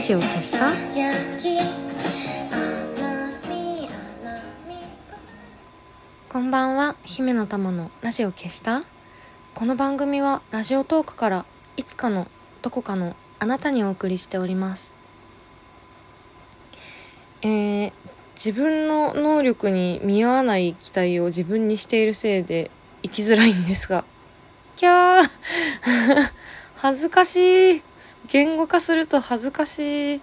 ラジオ消したこんばんは。姫の玉のラジオ消した？この番組はラジオトークからいつかのどこかのあなたにお送りしております。えー、自分の能力に見合わない期待を自分にしているせいで生きづらいんですが。キャー。恥ずかしい。言語化すると恥ずかしい。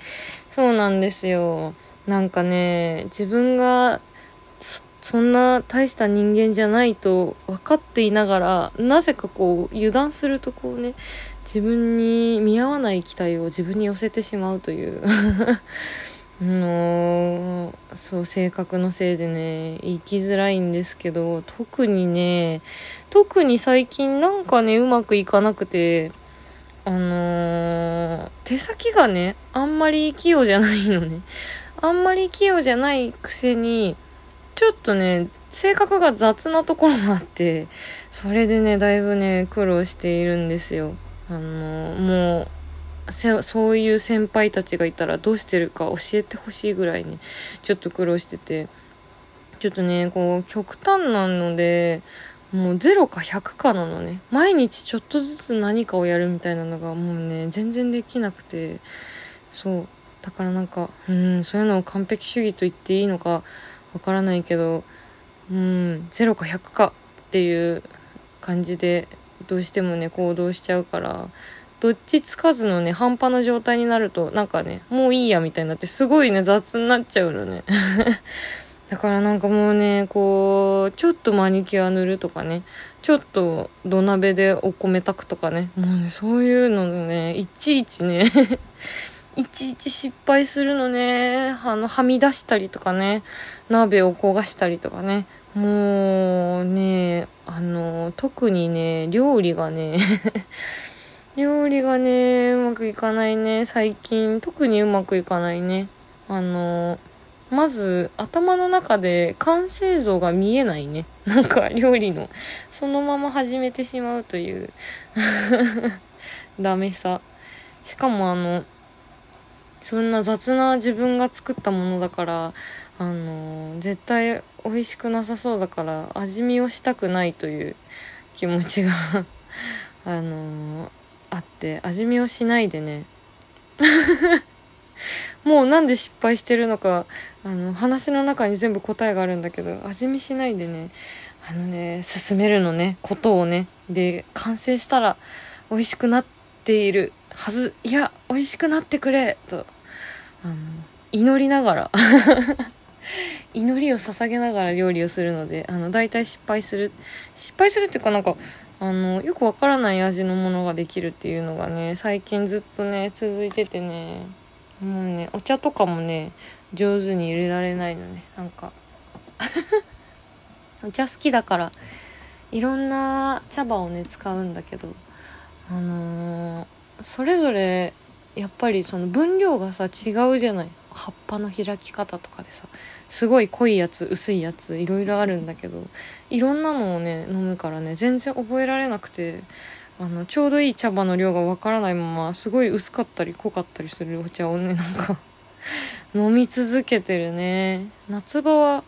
そうなんですよ。なんかね自分がそんな大した人間じゃないと分かっていながらなぜかこう油断するとこうね自分に見合わない期待を自分に寄せてしまうという。の、そう性格のせいでね生きづらいんですけど特にね特に最近なんかねうまくいかなくてあのー、手先がねあんまり器用じゃないのねあんまり器用じゃないくせにちょっとね、性格が雑なところがあって、それでね、だいぶね、苦労しているんですよ。あの、もう、そういう先輩たちがいたらどうしてるか教えてほしいぐらいね、ちょっと苦労してて、ちょっとね、こう、極端なので、もう0か100かなのね。毎日ちょっとずつ何かをやるみたいなのがもうね、全然できなくて、そう。だからなんか、うん、そういうのを完璧主義と言っていいのか、わからないけどうん0か100かっていう感じでどうしてもね行動しちゃうからどっちつかずのね半端な状態になるとなんかねもういいやみたいになってすごいね雑になっちゃうのねだからなんかもうねこうちょっとマニキュア塗るとかねちょっと土鍋でお米炊くとかねもうねそういうのねいちいちね いちいち失敗するのね。あの、はみ出したりとかね。鍋を焦がしたりとかね。もうね、あの、特にね、料理がね 料理がね、うまくいかないね。最近、特にうまくいかないね。あの、まず、頭の中で完成像が見えないね。なんか、料理の。そのまま始めてしまうという ダメさ。しかもあの、そんな雑な自分が作ったものだからあの絶対美味しくなさそうだから味見をしたくないという気持ちが あのあって味見をしないでねもうなんで失敗してるのかあの話の中に全部答えがあるんだけど味見しないでね。あのね進めるのねことをね。で完成したら美味しくなっているはずいや美味しくなってくれとあの祈りながら。祈りを捧げながら料理をするのであの大体失敗する。失敗するっていうかなんかあのよくわからない味のものができるっていうのがね最近ずっとね続いててね。もうねお茶とかもね上手に入れられないのね。なんか。お茶好きだからいろんな茶葉をね使うんだけどあのーそれぞれやっぱりその分量がさ違うじゃない。葉っぱの開き方とかでさすごい濃いやつ薄いやついろいろあるんだけどいろんなのをね飲むからね全然覚えられなくてあのちょうどいい茶葉の量がわからないまますごい薄かったり濃かったりするお茶をねなんか 飲み続けてるね。夏場は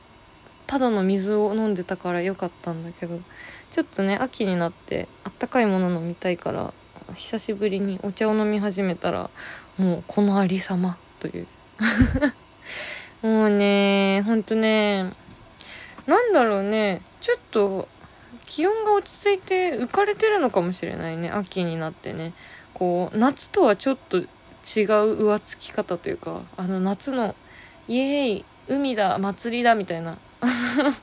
ただの水を飲んでたから良かったんだけどちょっとね秋になってあったかいもの飲みたいから久しぶりにお茶を飲み始めたらもうこのありさまという。もうねほんとねなんだろうねちょっと気温が落ち着いて浮かれてるのかもしれないね。秋になってね。こう夏とはちょっと違う浮つき方というかあの夏のイエーイ海だ祭りだみたいな。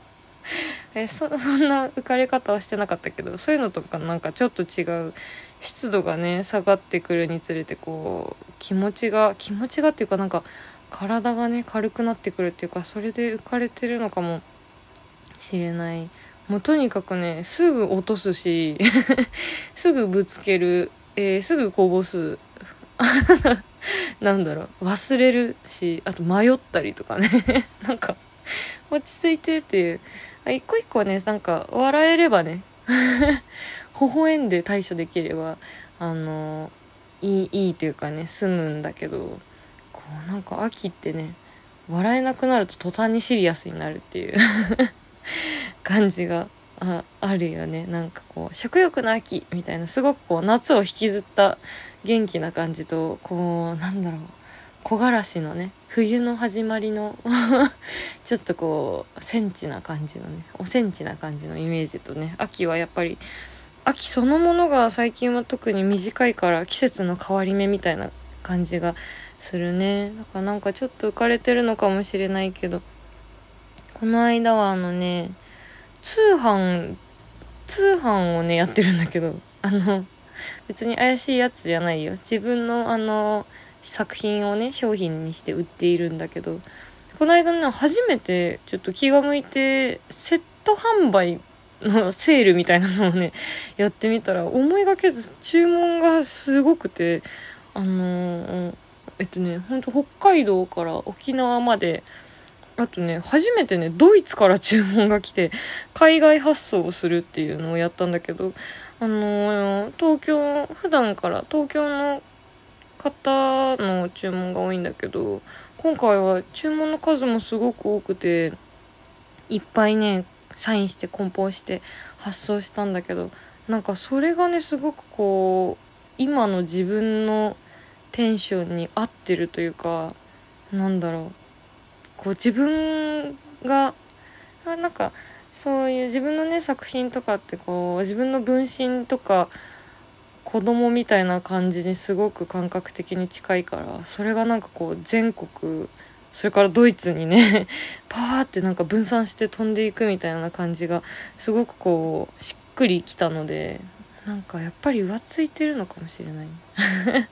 えそそんな浮かれ方はしてなかったけどそういうのとかなんかちょっと違う湿度がね下がってくるにつれてこう気持ちが気持ちがっていうかなんか体がね軽くなってくるっていうかそれで浮かれてるのかもしれない。もうとにかくねすぐ落とすし すぐぶつける、えー、すぐこぼす。なんだろう忘れるしあと迷ったりとかね。なんか落ち着いてっていう。一個一個ねなんか笑えればね微笑んで対処できればあのいいいいというかね済むんだけどこうなんか秋ってね笑えなくなると途端にシリアスになるっていう。感じがああるよね。なんかこう食欲の秋みたいなすごくこう夏を引きずった元気な感じとこうなんだろう。木枯らしのね冬の始まりの ちょっとこうセンチな感じのねおセンチな感じのイメージとね秋はやっぱり秋そのものが最近は特に短いから季節の変わり目みたいな感じがするね。だからなんかちょっと浮かれてるのかもしれないけどこの間はあのね通販通販をねやってるんだけどあの別に怪しいやつじゃないよ。自分のあの作品をね商品にして売っているんだけどこの間ね初めてちょっと気が向いてセット販売のセールみたいなのをね、やってみたら、思いがけず注文がすごくて、あの、えっとね、ほんと北海道から沖縄まで、あとね、初めてね、ドイツから注文が来て、海外発送をするっていうのをやったんだけど、あのー、東京、普段から東京の方の注文が多いんだけど、今回は注文の数もすごく多くて、いっぱいね、サインして梱包して発送したんだけどなんかそれがねすごくこう今の自分のテンションに合ってるというかなんだろう。こう自分がなんかそういう自分のね作品とかってこう自分の分身とか子供みたいな感じにすごく感覚的に近いからそれがなんかこう全国それからドイツにね パーってなんか分散して飛んでいくみたいな感じがすごくこうしっくりきたのでなんかやっぱり浮ついてるのかもしれない。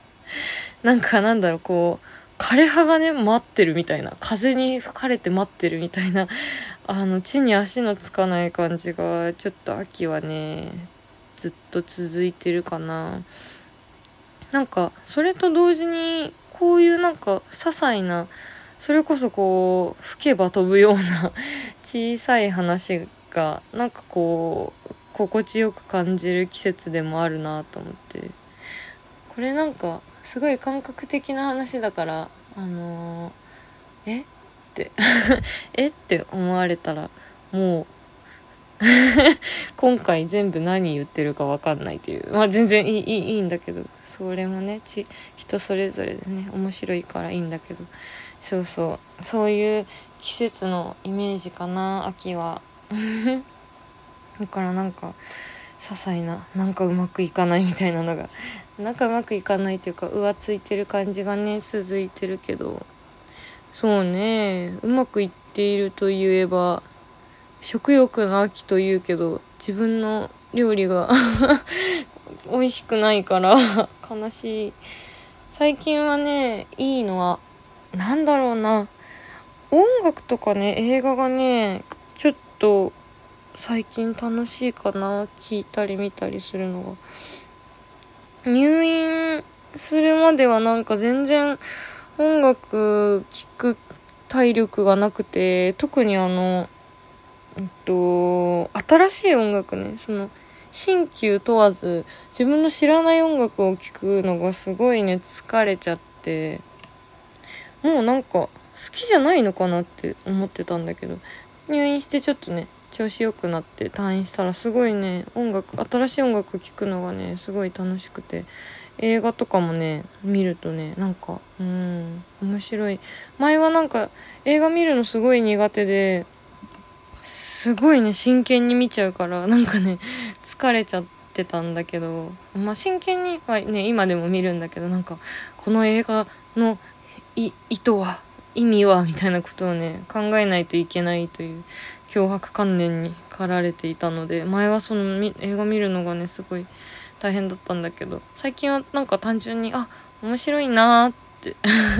なんかなんだろうこう枯れ葉がね待ってるみたいな。風に吹かれて待ってるみたいな。あの地に足のつかない感じがちょっと秋はねずっと続いてるかな。なんかそれと同時にこういうなんか些細なそれこそこう吹けば飛ぶような 小さい話がなんかこう心地よく感じる季節でもあるなと思って。これなんかすごい感覚的な話だからあのー、え？って え？って思われたらもう 今回全部何言ってるか分かんないっていう。まあ全然いい、いい、んだけど、それもね、ち、人それぞれでね、面白いからいいんだけど、そうそう、そういう季節のイメージかな、秋は。だからなんか、些細な、なんかうまくいかないみたいなのが、なんかうまくいかないというか、浮ついてる感じがね、続いてるけど、そうね、うまくいっていると言えば、食欲の秋と言うけど、自分の料理が 美味しくないから悲しい。最近はね、いいのは、なんだろうな。音楽とかね、映画がね、ちょっと最近楽しいかな。聞いたり見たりするのが。入院するまではなんか全然音楽聴く体力がなくて、特にあの、えっと、新しい音楽ね、その、新旧問わず、自分の知らない音楽を聴くのがすごいね、疲れちゃって、もうなんか、好きじゃないのかなって思ってたんだけど、入院してちょっとね、調子良くなって退院したらすごいね、音楽、新しい音楽聴くのがね、すごい楽しくて、映画とかもね、見るとね、なんか、うん、面白い。前はなんか、映画見るのすごい苦手で、すごいね、真剣に見ちゃうから、なんかね、疲れちゃってたんだけど、まあ、真剣にはね、今でも見るんだけど、なんか、この映画の意図は、意味はみたいなことをね、考えないといけないという脅迫観念に駆られていたので、前はその映画見るのがね、すごい大変だったんだけど、最近はなんか単純に、あ、面白いなーって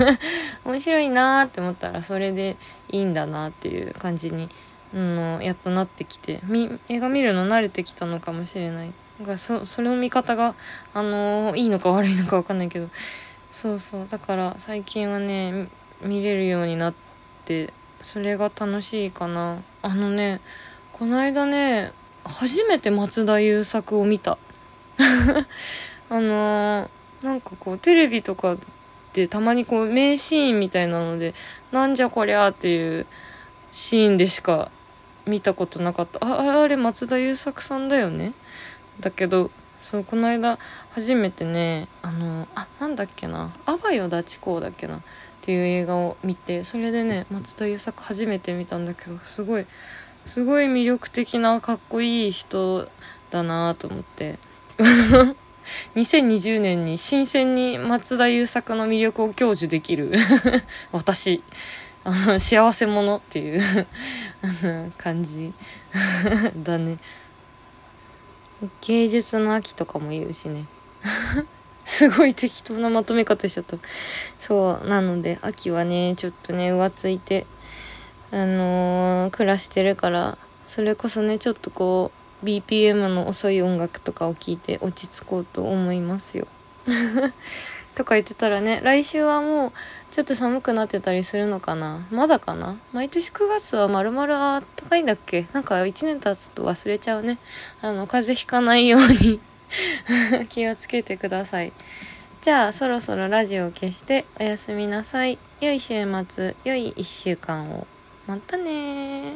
面白いなーって思ったらそれでいいんだなっていう感じに、うん、やっとなってきて、映画見るの慣れてきたのかもしれない。だかそ、それの見方が、あのー、いいのか悪いのかわかんないけど、そうそうだから最近はね見れるようになってそれが楽しいかな。あのねこの間ね初めて松田優作を見た。あのー、なんかこうテレビとかでたまにこう名シーンみたいなのでなんじゃこりゃっていうシーンでしか見たことなかった。ああれ松田優作さんだよね？だけどそうこの間初めてねあのあなんだっけな「あばよダチ公」だっけなっていう映画を見てそれでね松田優作初めて見たんだけどすごいすごい魅力的なかっこいい人だなと思って。2020年に新鮮に松田優作の魅力を享受できる 私。あの幸せ者っていう感じだね。芸術の秋とかも言うしね。すごい適当なまとめ方しちゃった。そうなので秋はねちょっとね浮ついてあのー、暮らしてるからそれこそねちょっとこう BPM の遅い音楽とかを聴いて落ち着こうと思いますよ。とか言ってたらね、来週はもうちょっと寒くなってたりするのかなまだかな？毎年9月は丸々あったかいんだっけ？なんか1年経つと忘れちゃうね。あの、風邪ひかないように 気をつけてください。じゃあ、そろそろラジオを消しておやすみなさい。良い週末、良い1週間を。またね